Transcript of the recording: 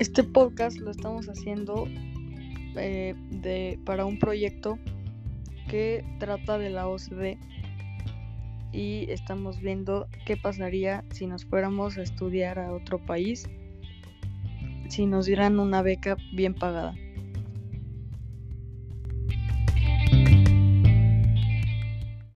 Este podcast lo estamos haciendo eh, de, para un proyecto que trata de la OCDE y estamos viendo qué pasaría si nos fuéramos a estudiar a otro país, si nos dieran una beca bien pagada.